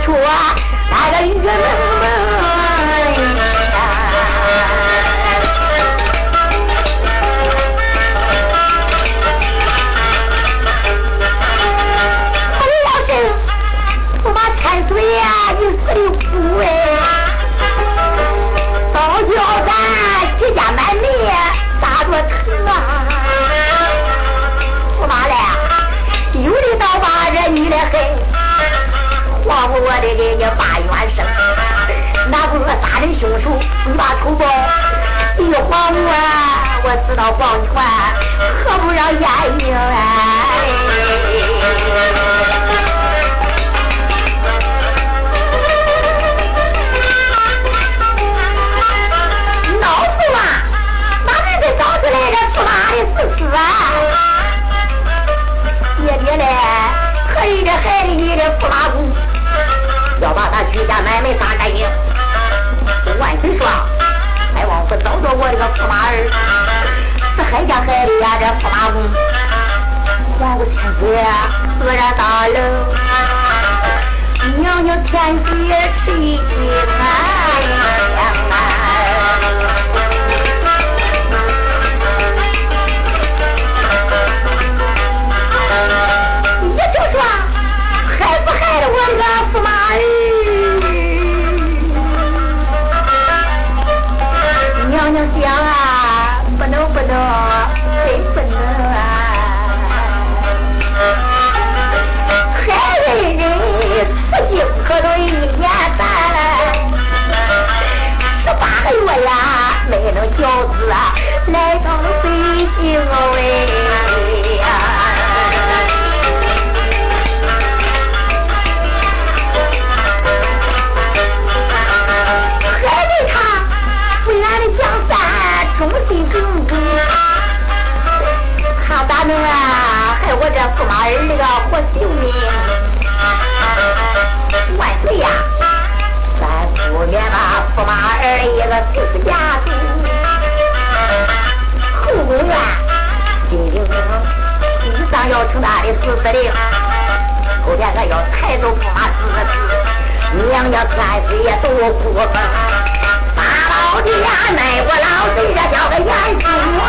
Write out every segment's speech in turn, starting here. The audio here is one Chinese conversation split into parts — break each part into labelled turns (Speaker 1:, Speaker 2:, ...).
Speaker 1: 却那个玉门。的给你把冤声，那不是杀人凶手，你把仇报，你还我，我知道保全，何不让严命哎？闹死嘛！哪能给搞出来这驸马的事实啊？爹爹嘞，可以这孩子你的驸马公。要把他居家买卖杀干净。万岁说：“还望不找着我这个驸马儿，这海家孩子呀，这驸马公，皇姑千岁愕然大冷，娘娘千岁吃一惊啊！娘啊不能不能真不能啊孩儿的死期可都一年半十八个月呀没能饺子来到了北京忠心耿耿，他咋能啊害我这驸马儿那个活性命？万岁呀！咱不免把驸马儿一个死死家族。后宫院，金陵城，地上要称他的四司令，后天还要抬走驸马四个字，娘家千岁也都过分。老弟呀，奈我老贼这叫个严肃啊！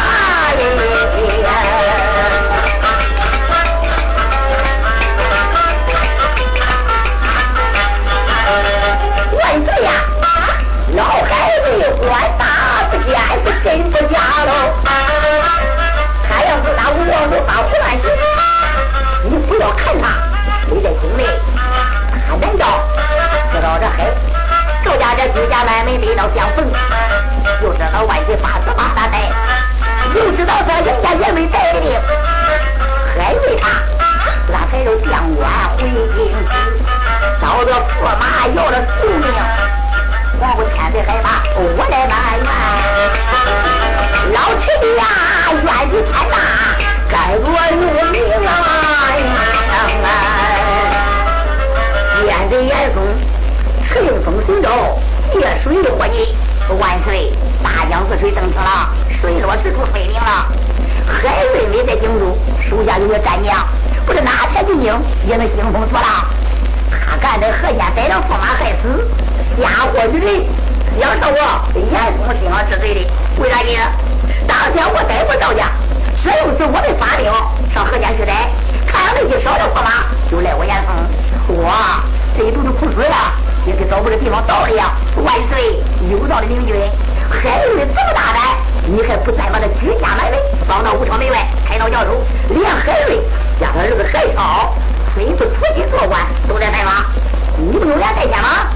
Speaker 1: 万岁呀，老孩子官大不见是真不假喽。王都发胡乱行，你不要看他，你在心里看难道知道这黑赵家这居家买卖得到相逢，又知道万岁八十八大带，又知道这人家也没带领，还为他，俺还有将官回京，招着驸马要了性命，皇姑千岁害怕，我来埋怨，老臣呀，冤屈天大。该我如命啊！燕子严嵩，乘风行舟，越水活泥。万岁，大江之水登天了，水落石出分明了。海瑞没在京都，手下有个战将，不是哪天进京也能兴风作浪。他干的何家逮着驸马害死，嫁祸于人，要是我严嵩身上之罪的，为啥呢？当天我逮捕赵家。这又是我的法令，上河间去逮，看上那些少的驸马，就赖我严嵩。我这一肚子苦水啊，也跟找不着地方倒了一样。万岁，有道的明君，海瑞这么大胆，你还不再把他举家买卖放到武昌门外开刀教授，连海瑞加他儿子海超，孙子出京做官都在拜访，你不有脸在见吗？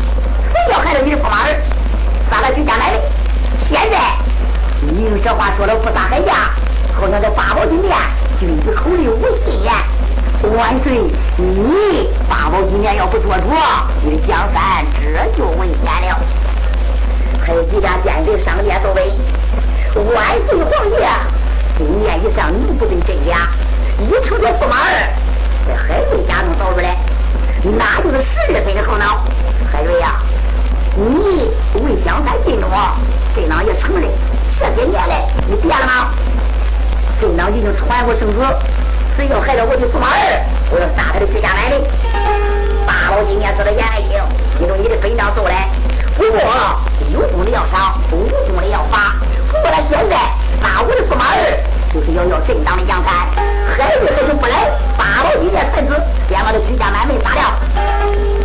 Speaker 1: 谁要害了你的驸马儿，把他举家买卖？现在你用这话说了不撒海家。好像这八宝金殿，君子口里无信言。万岁，你八宝今年要不做主，你的江山这就危险了。还有几家奸贼上殿作威。万岁皇爷，今年以上你不对真假，一出这驸马儿在海瑞家中找出来，那就是十二分的好脑。海瑞呀，你为江山尽忠，朕党也承认，这些年来你变了吗？镇长已经传过圣旨，谁要害了我的驸马儿，我要杀他的居家百姓。八宝今天说的严爱卿，过有功的要赏，无功的要罚。过了现在，大武的驸马儿就是要要正当的奖赏。海瑞还是不来，八宝金殿才子便把这居家满门杀了。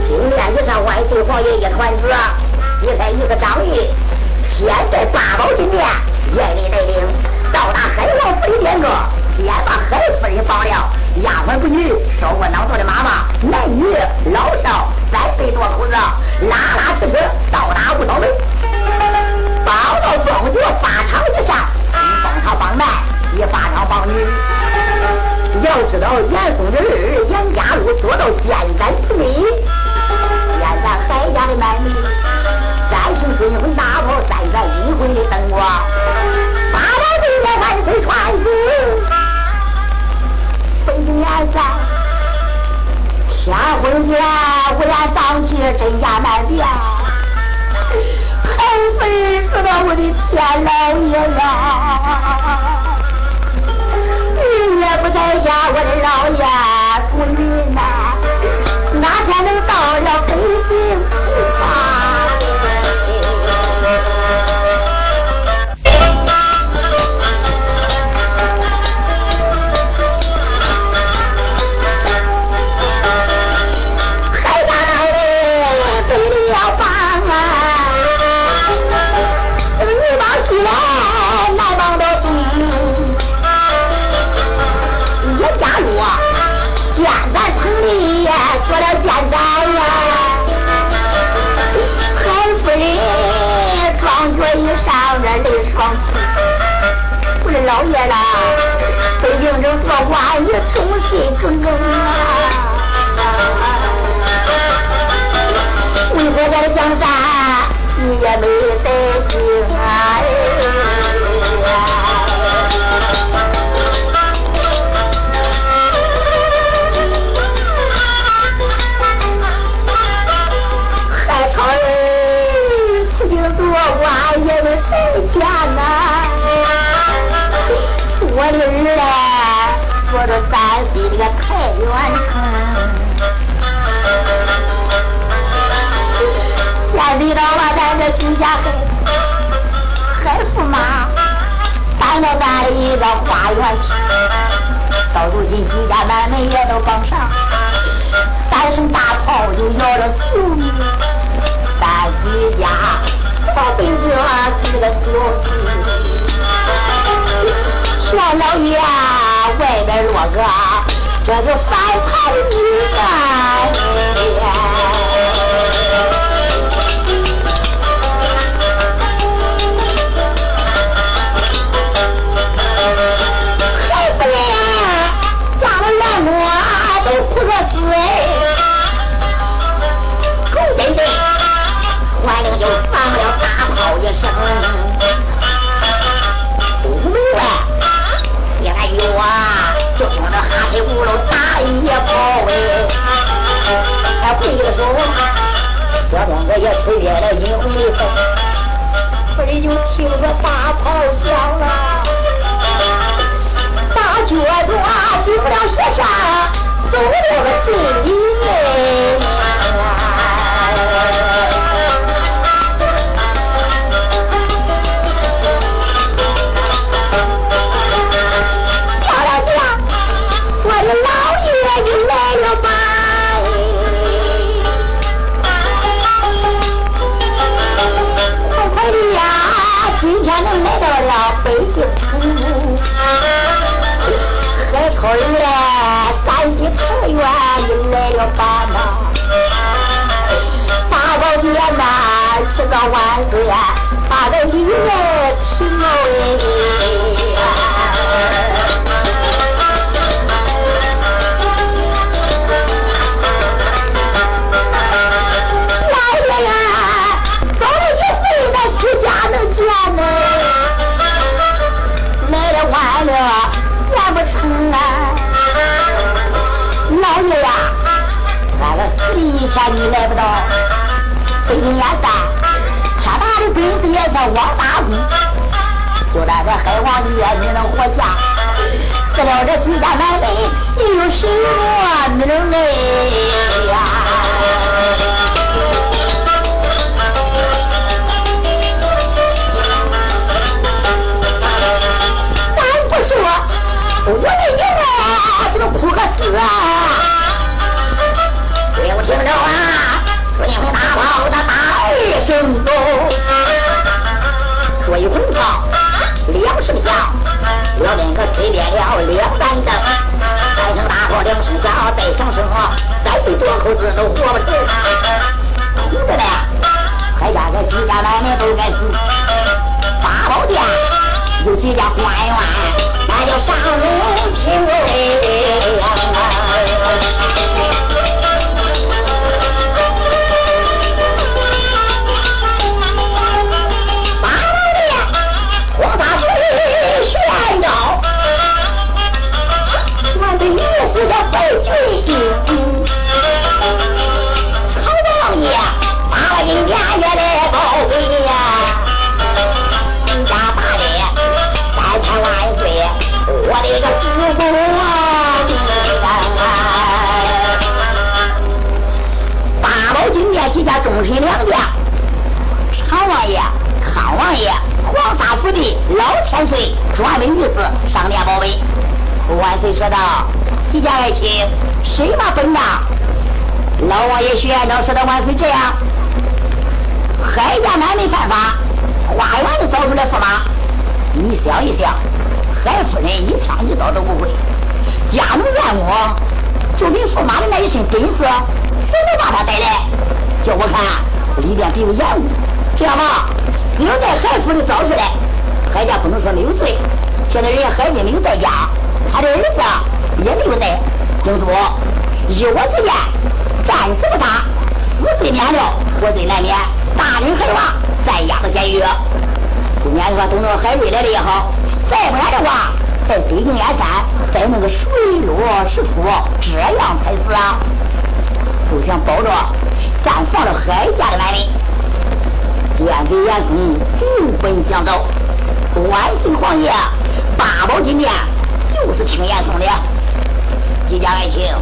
Speaker 1: 今天你上万岁皇爷一传旨，你才一个张玉，先在八宝金殿严厉带领，到达海王府的殿中，先把海夫人放了。丫鬟不女，烧过脑头的妈妈，男女老少三岁多口子，拉拉扯扯到达五道门，报到庄脚法场以上，一帮他帮男，一把他帮女。要知道严嵩的儿严家禄做到肩担之美，现在海家的男女，三生追婚大炮，三战阴婚的灯光，八宝金殿万岁传旨。北京元帅，天婚前乌烟瘴气，真假难辨。后悔死了我的天老爷呀！你也不在家，我的老爷不云呐，哪天能到了北京忠心耿耿啊！为何在江山你也没得劲啊？海潮儿，此经做官也没得钱呐！我的儿啊，坐着三岁这个太原城，先得到我咱这居家海海驸马搬到咱的一个花园去，到如今居家满门也都绑上，三声大炮就摇了四米，咱居家到北京是个小事。老老爷，外边落个这个反叛女人，还不来，家了两我都哭个嘴，狗真的，完了就放了大炮一声。就听着哈里咕噜打一炮哎，他跪的时候，这两个也吹灭了阴红的风，这里就听着大炮响了，大脚脚，进不了雪山，走到了镇里儿嘞，赶紧太原你来了吧嘛！大宝殿呐，是个万岁，把个一人平哎。第一天你来不到。北京也在天大的本事也叫王大虎就在这海王爷你能活下。得了这朱家满门你有什么名儿咱不说我的娘啊这个哭个死啊。听着啊，说你们大炮的大声动，说一回炮两声响，我们可吹灭了两盏灯，三声大炮两声响，再响声啊，再多口子都活不成。听着呢，海家这几家买卖都该死，八宝殿有几家官员，那叫上门请忠老千岁专门于此上殿报备。万岁说道：“几家爱卿，谁嘛本账？”老王爷徐院长说道：“万岁，这样，海家买卖犯法，花园里找出来驸马，你想一想，海夫人一枪一刀都不会，家奴怨我，就凭驸马的那一身本事，谁能把他带来？”叫我看，里边比较严密。这样吧，只要在海府里找出来，海家不能说没有罪。现在人家海军没有在家，他的儿子也没有在京都。依我之见，战死不杀，死罪免了，活罪难免。大人海娃再押到监狱。今年的话，等到海瑞来了也好。再不然的话，在北京燕山再弄个水落石出，这样才是啊。就想保着。暂放了海家的买卖，见给严嵩就奔想走。万岁皇爷，八宝金殿就是听严嵩的。几家爱卿，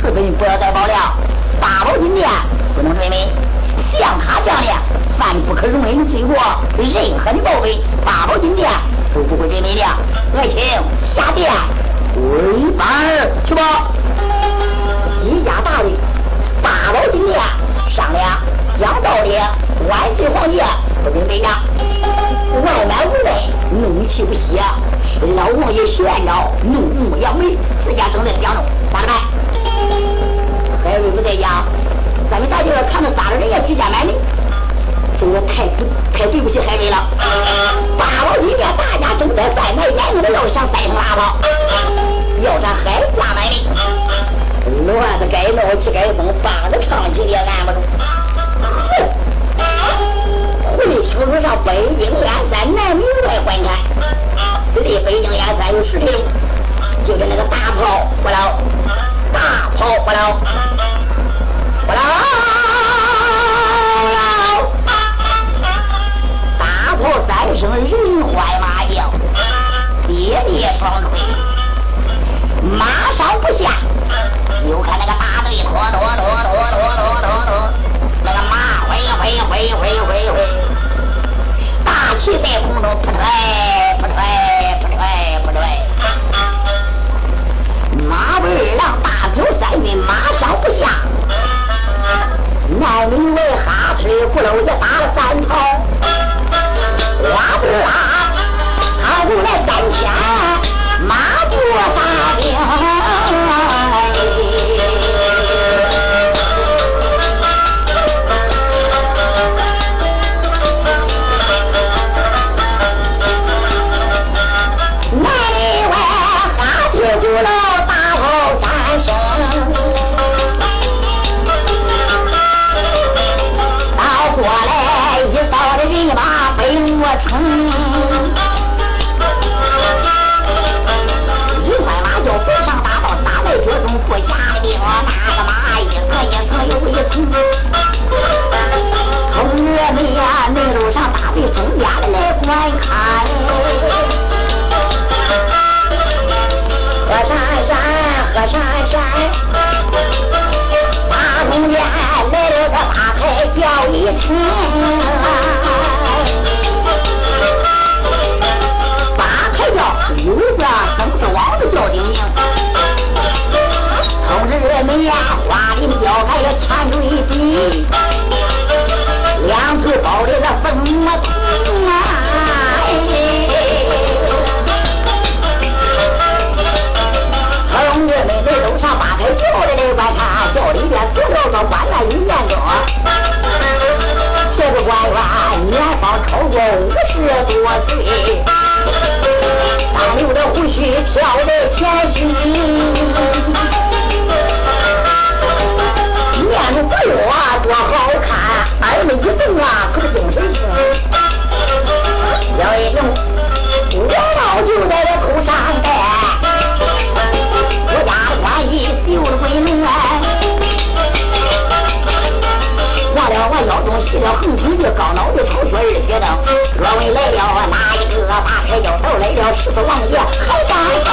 Speaker 1: 此本不要再保了。八宝金殿不能追美，像他这样的犯不可容忍的罪过，任何的报备，八宝金殿都不会追你的。爱卿下殿回班去吧。几家大人。八宝金殿商量讲道理，万岁皇爷不准备呀。外满无内，怒气不息。老王爷炫耀怒目扬眉，自家正在讲着，咋办？海瑞不在家，咱们大舅看着仨人也居家买卖，这个太太对不起海瑞了。八宝金殿大家正在贩卖，眼睛都要想塞上拉炮，要咱海家买卖。乱子该闹，气该疯，八个唱起也拦不住。哼！回书书上北京燕山南门外观看，离北京燕山有十里路，就是那个大炮不老，大炮不老，不老，大炮三声人欢马叫，跌跌双推，马上不下。就看那个大队拖拖拖拖拖拖拖，那个马挥挥挥挥挥挥，一在红中不退不退不退不退。马背让大牛在你马上不下，奶牛为哈吹咕噜也打了三套，花不拉，他不来三千，马不翻。叫丁宁。后日的门呀，花银雕还有钱对比，两处包里的分么痛啊！同志们，这上八抬轿的这观察，轿里边足有个官一年多。这个官员年方超过五十多岁。单留的胡须挑在前须。哎呦啊，多好看！耳朵一动啊，横挺的高脑的朝靴二铁灯。若问来了哪一个？打开腰头来了，十四王爷还敢开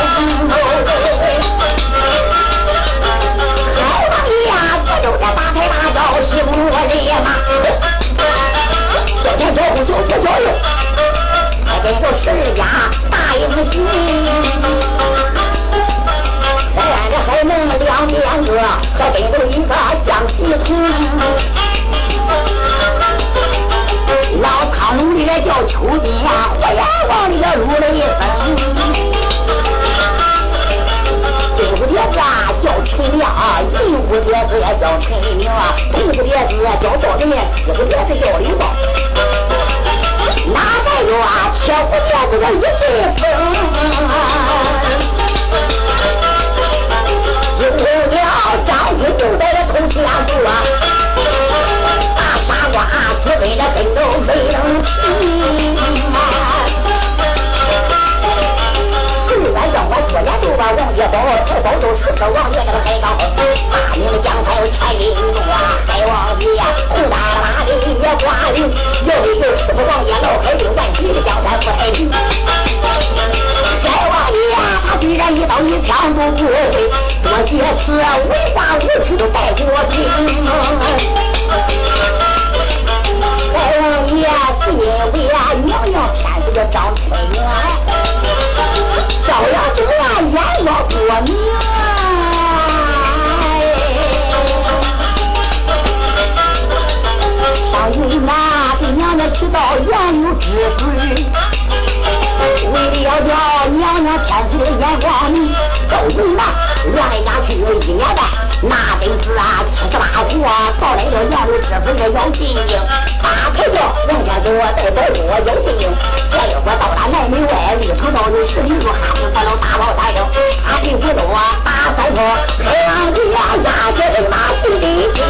Speaker 1: 就在大开大轿，西部人马，交钱交户交钱交友，还跟着十二家大英雄，咱这还能两两个，还跟着一个江西童，老康奴的叫秋金呀，火焰王的叫陆雷锋。爹子叫陈亮，银蝴蝶子叫陈明，铜蝴蝶子叫赵林，四虎爹子叫李豹，哪还有啊？铁虎爹子叫李顺风，金牛角张军就在这头前坐，大傻瓜只为了跟着没能听。我年就把王爷保，才保住十个王爷那个海港风，大明的将才有千斤重啊！海王爷红大马的也挂领，要一个十个王爷老海兵万岁的江山不太平。海王爷他居然一刀一枪都不会，多些次无话无知都带过兵。因为啊娘娘天子的张春元。照样这样阎王过命。上云南给娘娘提到言有之罪，为了要叫娘娘天子的眼光明，到云南来家去一年半。那真是啊，七十八国到来了，阎罗之分的要进京，八抬轿，王天子带宝珠要进京。这一伙到达南门外，里头到有十里路，哈平三楼大宝三声，哈平不走啊，打三通，太阳地呀，压着人马进京。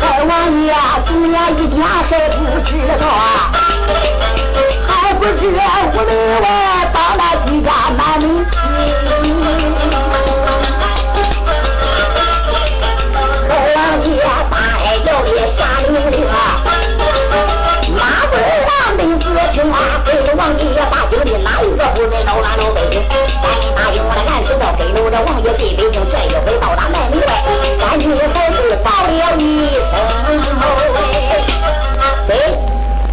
Speaker 1: 海王爷今年一点还不知道啊，王爷把京的哪一个不在招南老北京？赶紧答应我的，俺知道跟着我的王爷进北京，这一回到达南门外，赶紧还是报了一声。对，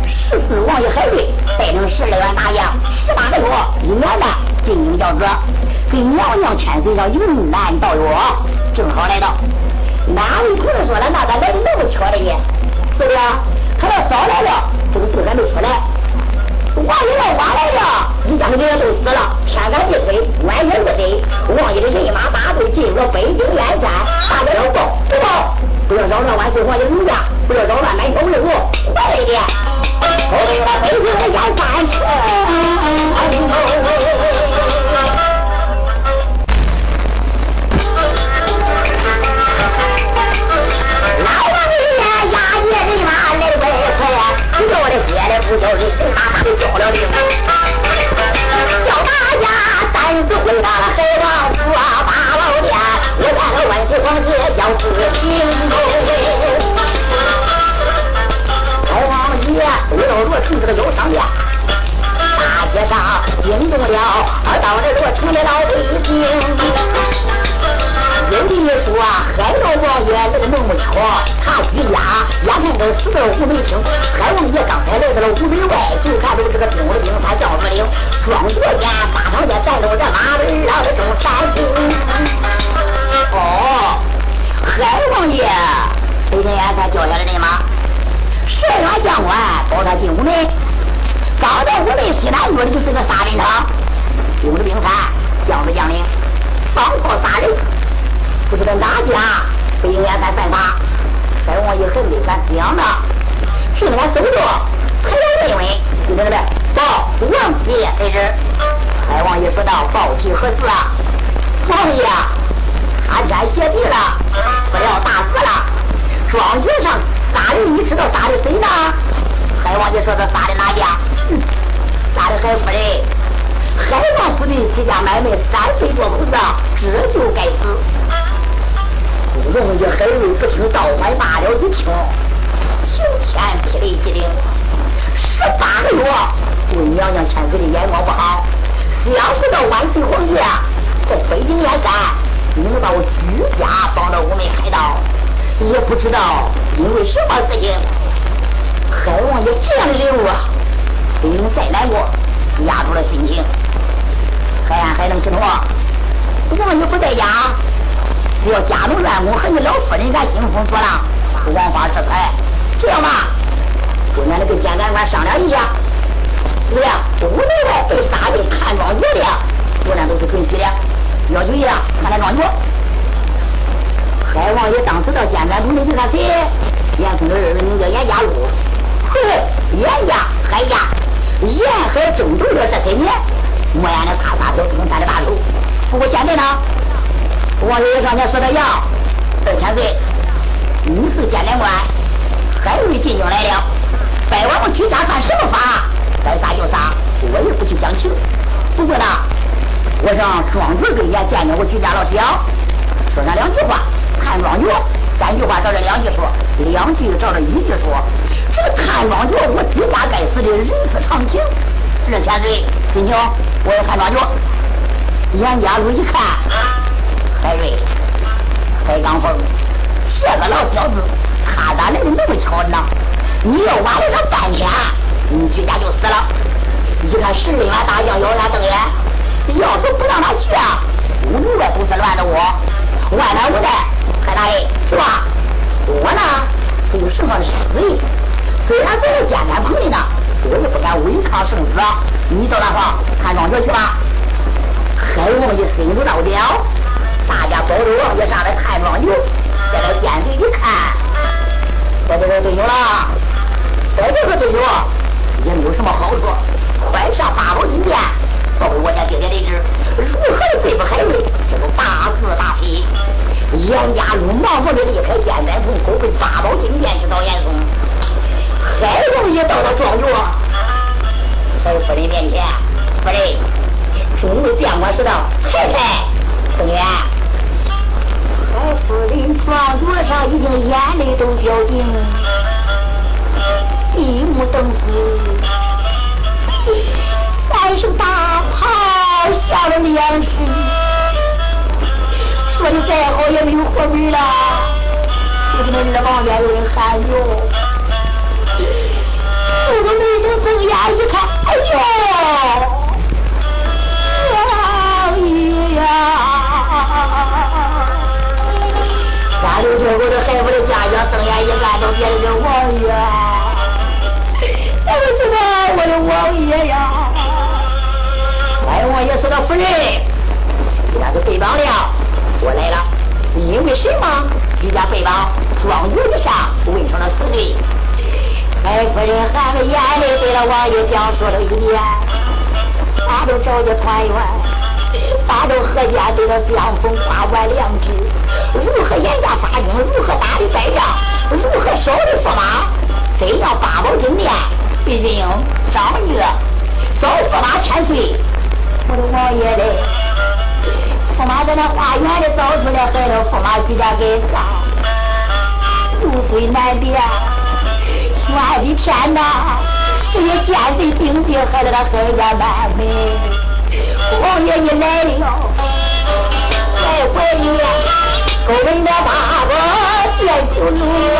Speaker 1: 十四王爷海瑞带领十二员大将，十八个多一年半进京教子，给娘娘千岁上云南道约，正好来到。哪位同志说了，那咋来的那么巧的呢？是不是？他要早来了，这个队还没出来。王爷要晚来了，一家子人都死了。天干地推，晚年不得。王爷的人马大队进入北京燕山，大家要报，不报，不要扰乱万岁王爷名驾，不要扰乱满朝文武。快一点，后面的北京燕山去。个腰商店，大街上惊动了到了罗城的老百姓。有的说海老王爷那个那么巧，他居家，眼看着死的吴梅清，海王爷刚才来到了吴门外，就看着这个兵的兵，他叫子领，庄国间马场间站着这马儿郎中三军。哦，海王爷，北京眼才叫下来人马，十员将官保他进屋门。刚到屋门西南角的就是个杀人场，兵的兵三，将的将领，放炮杀人，不知道哪家北京眼才犯法。海王爷很没敢想的，正在走着，还要问问，就在那边报王爷在这。海王爷说道：“报喜何事啊？王爷。”他天写地了，不料大死了。庄局上人，你知道打的谁呢？海王爷说他打的哪家？打的海夫人。海王府的几家买卖三岁多口子，这就该死。不容易，海瑞不听倒还罢了，一听晴天霹雳机灵，十八个月，为娘娘千岁的眼光不好，想不到万岁皇爷在北京燕山。领到居家，帮到我们开刀，也不知道因为什么事情。海王爷这样的人物啊，不用再难过，压住了心情。海安还能行动？王爷不在家，只要家中院工和你老夫人敢兴风作浪，枉法制裁。这样吧，我俺那个监斩官商量一下，怎么样？屋内外被打的看庄爷的，我俩都是准许的。要求一样，看那庄主。海王爷当时到监斩部门去看谁？严嵩的儿子名叫严家禄。嘿，严家、海家，沿海争夺了这些年，莫言的大大小小三的大手。不过现在呢，王爷爷上前说的要二千岁，你是监斩官，海瑞进京来了，拜我们居家犯什么法？该杀就杀，我也不去讲情。不过呢。我想庄主跟前见见我居家老小，说上两句话。看庄主三句话照着两句说，两句照着一句说。这个看庄主，我居家该死的人之常情。二千岁，金兄，我要看庄主。严家禄一看，海瑞，海刚峰，这个老小子，他咋来的那么巧呢？你要晚了他半天，你居家就死了。一看十里外大将，咬牙瞪眼。要是不让他去啊，屋里外都是乱的窝，外来无带，海大人是吧？我呢，没有什么私意，虽然在这监斩棚里呢，我也不敢违抗圣旨。你到那方看庄学去吧。海王爷心中到了，大家保着王爷上来看庄牛。这个监贼一看，在这个队友了，在这个队友也没有什么好说，快上八宝金殿。哎呦，我都没睁睁眼一看，哎呦，王爷呀！三六九我的孩子的家乡，瞪眼一看，都变成王爷。我的妈，我的王爷呀！海王爷说：“到夫人，你那个背绑了，我来了。你因为什么？你家背绑庄园以上问上了死罪。”海夫人含着眼泪对了王爷讲述了一遍。大都找着团圆，大都何家对了相逢花完良知。如何严家发兵？如何打的败仗？如何烧的驸马？真要八宝金殿，毕竟张玉早驸马千岁。我的王爷嘞，驸马在那花园里造出来，害了驸马居家给杀，路最难辨，我的天哪！这些奸贼兵兵害得他害家满门。王爷你来了，在怀里勾人的八个要救奴啊！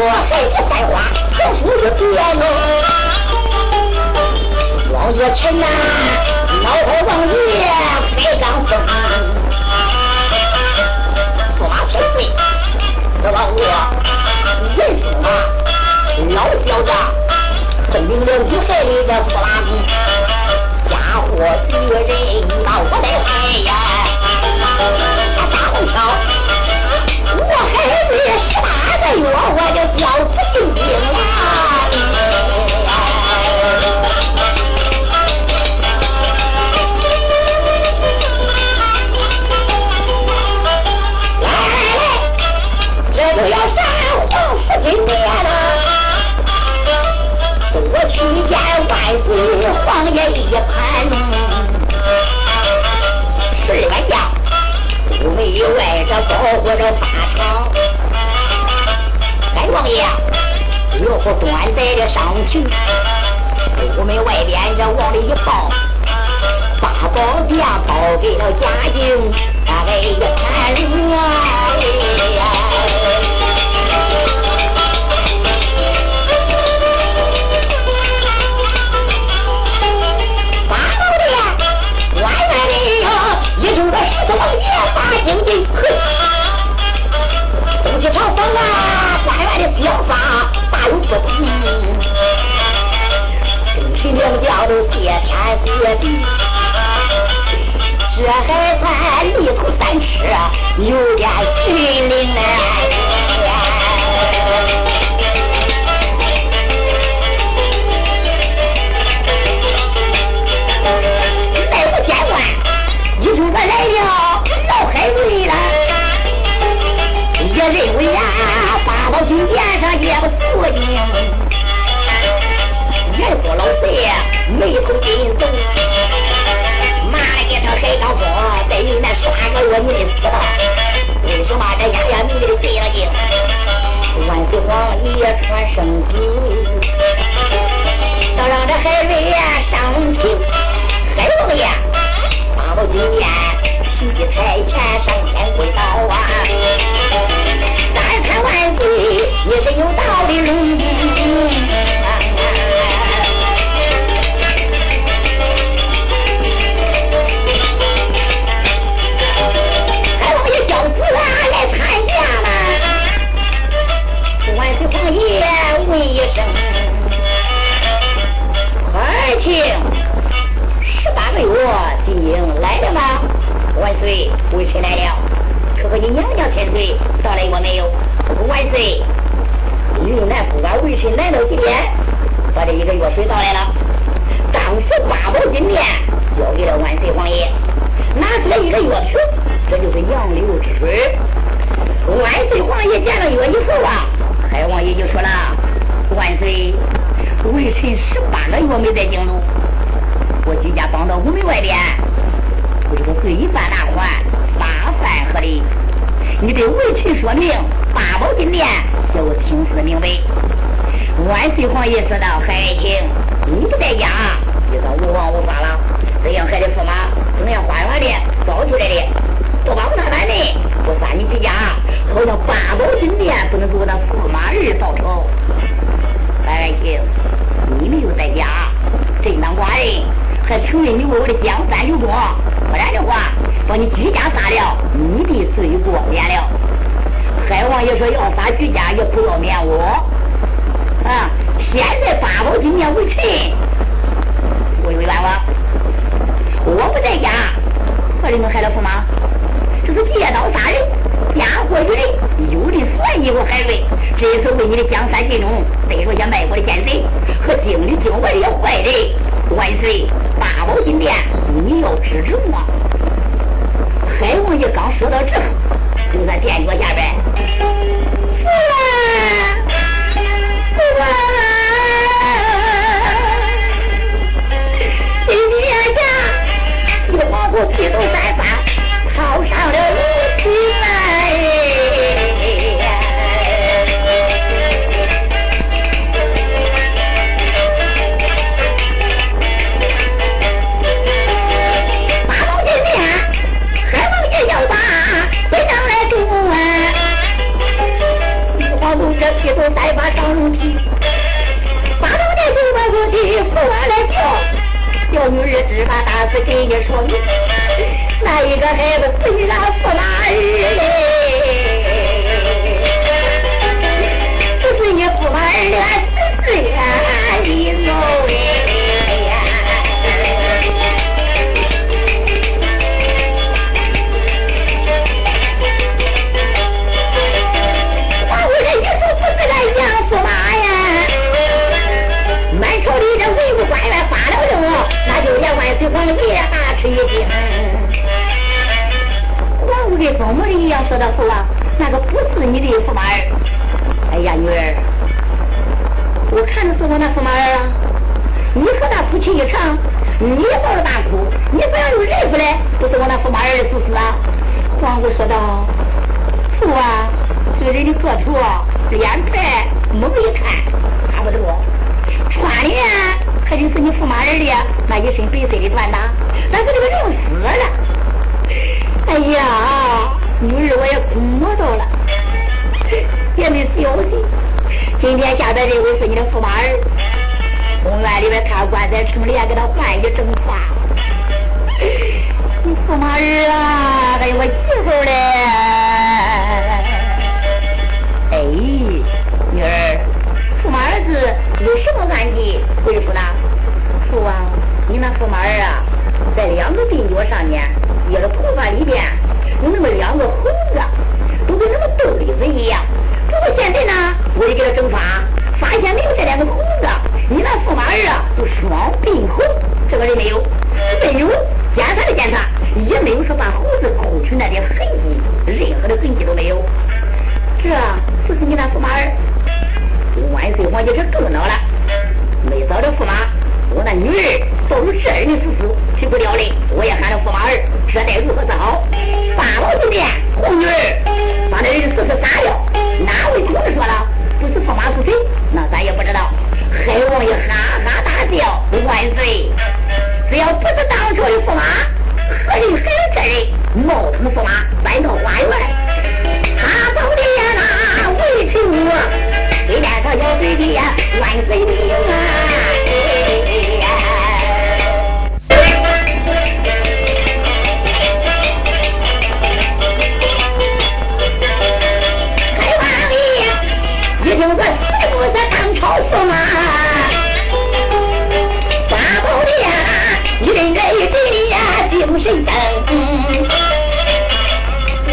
Speaker 1: 我，还是三花，这出是别弄。王月群呐，老头王爷开刚风，驸马千岁，这王爷人驸马，老小子，分明两匹海里的驸马兵，家伙敌人到我的海呀，大红桥，我孩子十八个月我见万岁皇爷一盘。十员将，五内外这保护着八朝。该王爷，若不端载的上去，屋门外边这往里一抱，八宝殿报给了嘉靖，大概一盘啊。王爷大惊的，哼！东西朝风啊，关外的标法大有不同。争取两家都谢天谢地，这还算泥土三尺，有点虚灵呢。认为呀，八宝金殿上也不肃静。元国老贼眉头紧皱，骂了一声海刚峰，在云南耍个月你的死？为什么这丫丫迷的贼了精？万岁皇爷传圣旨，要让这海瑞呀上庭，海王爷。到今天，喜财钱上天跪倒啊！看万岁，你是有道理龙。还王爷叫子啊来参见嘛？万岁皇爷问一声，快请。八个月进京来了吗？万岁，微臣来了。可和你娘娘千岁到来过没有？万岁，云南不管微臣来到今天，把这一个药水倒来了。当时八宝金殿交给了万岁皇爷，拿出来一个药瓶，这就是杨柳之水。万岁皇爷见了药以后啊，海王爷就说了：万岁，微臣十八个月没在京都。我居家绑到屋门外边，为了罪犯大款，八饭喝的。你对围裙说明，八宝金殿叫我听思明白。万岁皇爷说道：“海爱卿，你不在家，就算无王无法了。这样害的驸马，怎样花园的找出来的，都把我那班的，我三你之家，好像八宝金殿不能给我那驸马儿报仇。海爱卿，你没有在家，真当寡人。”还承认你为我的江山有功，不然的话，把你居家杀了，你的罪过免了。海王爷说要杀居家也不要免我。啊，现在八宝金殿为臣，我有冤枉。我不在家，何人能害了驸马？这是借刀杀人，嫁祸于人，有的算计我海瑞。这一次为你的江山尽忠，逮住些卖国的奸贼和京里京外的坏人。万岁！八宝金殿，你要支持我。海王爷刚说到这，就在殿脚下边，父王，父王，今天下，你皇后披头头散发上龙皮，八宝殿就把我的驸马来叫，小女儿只把大事给你说明，那一个孩子是你那驸马儿嘞，的一样说道：“父王，那个不是你的驸马儿。哎呀，女儿，我看的是我那驸马儿啊。你和他夫妻一场，你抱着大哭，你不要用认出来，不是我那驸马儿的事实啊。”皇后说道：“父啊，这个人的个头，脸盘。”猛一看，差不多，穿的呀可就是你驸马儿的那一身白色的短打，但是这个人死了。哎呀，女儿我也摸到了，也没消息。今天下边这位是你的驸马儿，公园里边看棺材城里也给他换一整花。你驸马儿啊，还有我媳妇嘞。哎。女儿，驸马儿子有什么案底回复呢？父王，你那驸马儿啊，在两个鬓角上面，有了头发里边有那么两个猴子，都跟那么豆粒子一样。不过现在呢，我也给他整发，发现没有这两个猴子。你那驸马儿啊，就双鬓猴，这个人没有，没有检查的检查，也没有说把猴子抠出来的痕迹，任何的痕迹都没有。这就是你那驸马儿。万岁皇帝是更恼了，没找着驸马，我那女儿遭受这样的处死，去不掉嘞！我也喊了驸马儿，这该如何是好？八宝金殿，红女儿把那人死死杀掉，哪位听说了？不是驸马是谁？那咱也不知道。海王爷哈哈大笑，万岁！只要不是当朝的驸马，何人还有这人冒充驸马，搬到花园？他到底呀，那为求。对面他小嘴的呀，万岁命啊！精神灯。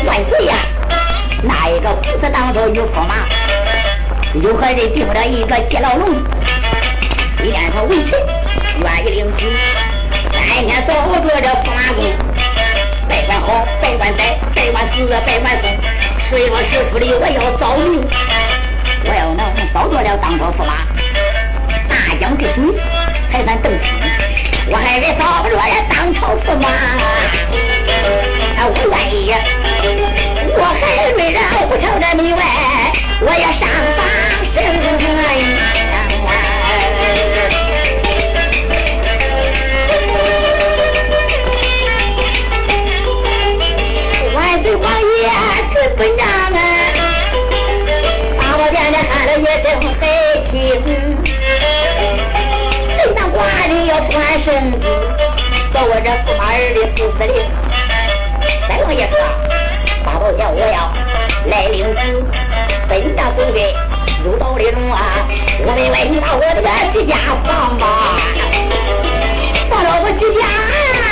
Speaker 1: 万岁呀，哪一个不是当朝有驸马？有何人定了一个接牢笼？一见他为臣，愿意领旨。三天早着这驸马公，拜官好，拜官在，拜官死，拜官生。水落石出的，我要造命。我要能造做了当朝驸马，大江之水才算正清。我还得找不着了当朝驸马，我愿意。我还没让不朝的门外，我也上访。万岁王爷准本章啊，把我殿里看了也真害听。要传圣旨，叫我这驸马儿的副司令。三王爷说，大宝殿我要来领旨，本章不给。有道理中啊，我们来你把我这个居家放吧，放到我居家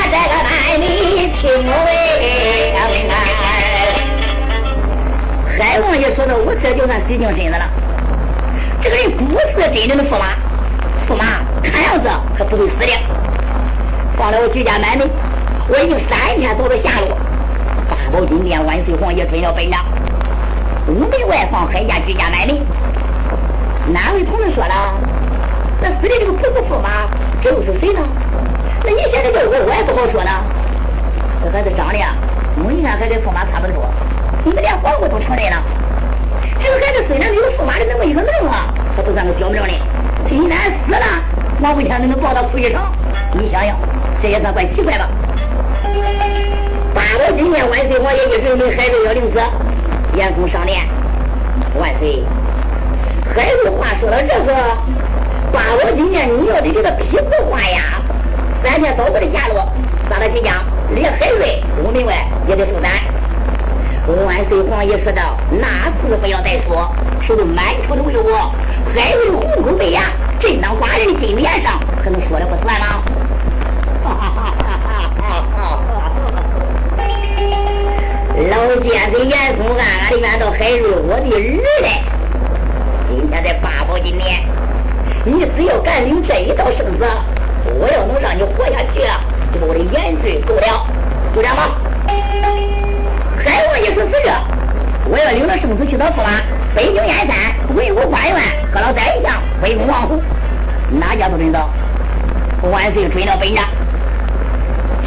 Speaker 1: 这个哪里听喂？海王爷说的，我这就算死定身子了。这个人不是真正的驸马，驸马看样子可不会死的。放到我居家满门，我已经三天走到下路。大宝金殿万岁皇爷准了本章，午门外放海家居家满门。哪位同志说了？那死的这个不是驸马，这又是谁呢？那你现在叫我，我也不好说呢。这孩子长得呀，我一看还跟驸马差不多。你们连皇后都承认了。这个孩子虽然没有驸马的那么一个能啊，他不算个小命的。今天死了，王为啥能抱到哭一场？你想想，这也算怪奇怪吧？八宝今天万岁皇爷一准备，孩子要领旨，严嵩上殿，万岁。海瑞话说到这个，八宝金殿你要的这个匹夫话呀，三天早过的下落，咱们去讲，连海瑞五门外也得负担。万岁皇爷说道：“那自不要再说，是满出的为我，海瑞虎口被呀，朕当寡人心面上，可能说了不算吗？”哈哈哈哈哈哈！老奸贼严嵩暗暗的怨到：“海瑞，我的儿嘞！今天在八宝金殿，你只要敢领这一道圣旨，我要能让你活下去，就把我的严罪够了，就这样吧。”海王爷说：“是这，我要领着圣旨去到驸马北京燕山，文武官员和老宰相威风王府，哪家都能到。万岁准了本家。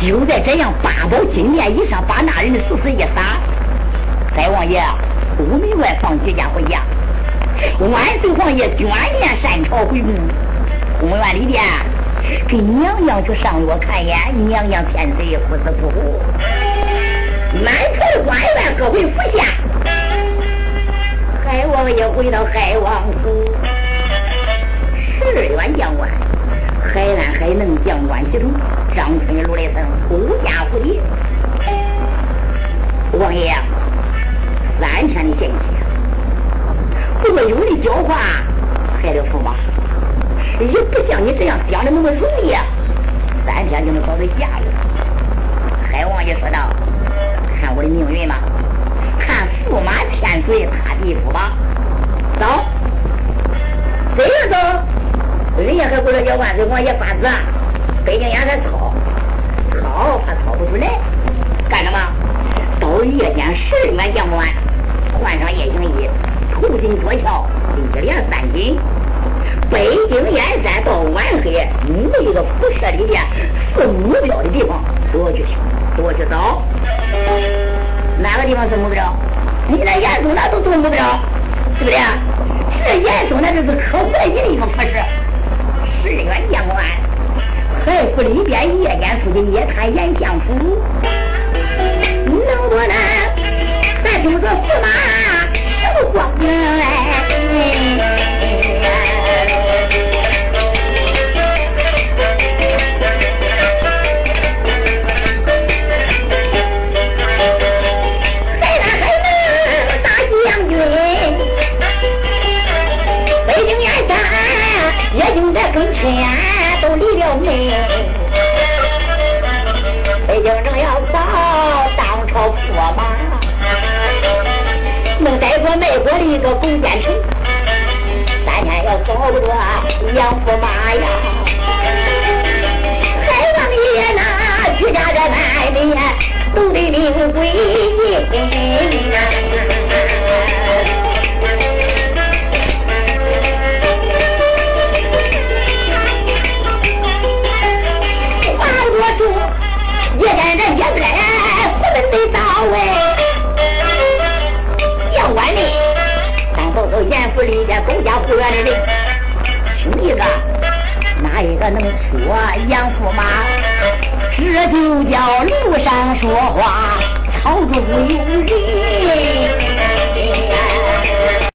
Speaker 1: 就在这样八宝金殿以上，把那人的死死一撒。海王爷屋门外放几家回家。万岁皇爷眷恋山朝回宫，宫院里边给娘娘去上药看眼，娘娘天岁不死不活。”满朝的官员各回府下，海王爷回到海王府，将官，海南海能将官系统，张春如来僧孤家蝴蝶。王爷，三天的限期，不过有的狡猾还得服吗？也不像你这样想的那么容易，三天就能搞到下了。海王爷说道。看我的命运吗？看驸马天岁他地府吧。走，这个走，人家还不说叫万岁王爷发旨，北京衙门抄，抄怕抄不出来。干什么？到夜间十二员将官，换上夜行衣，头巾脚翘，一连三紧。北京烟山到晚黑，每一个辐射里边是目标的地方，都去都去找。哪个地方是目标？你那严嵩那都是目标，对不对？这严嵩那就是可怀疑的一个服饰。十员将官，海府里边夜间出去夜探严相府，能不能还听说驸马什么光景哎？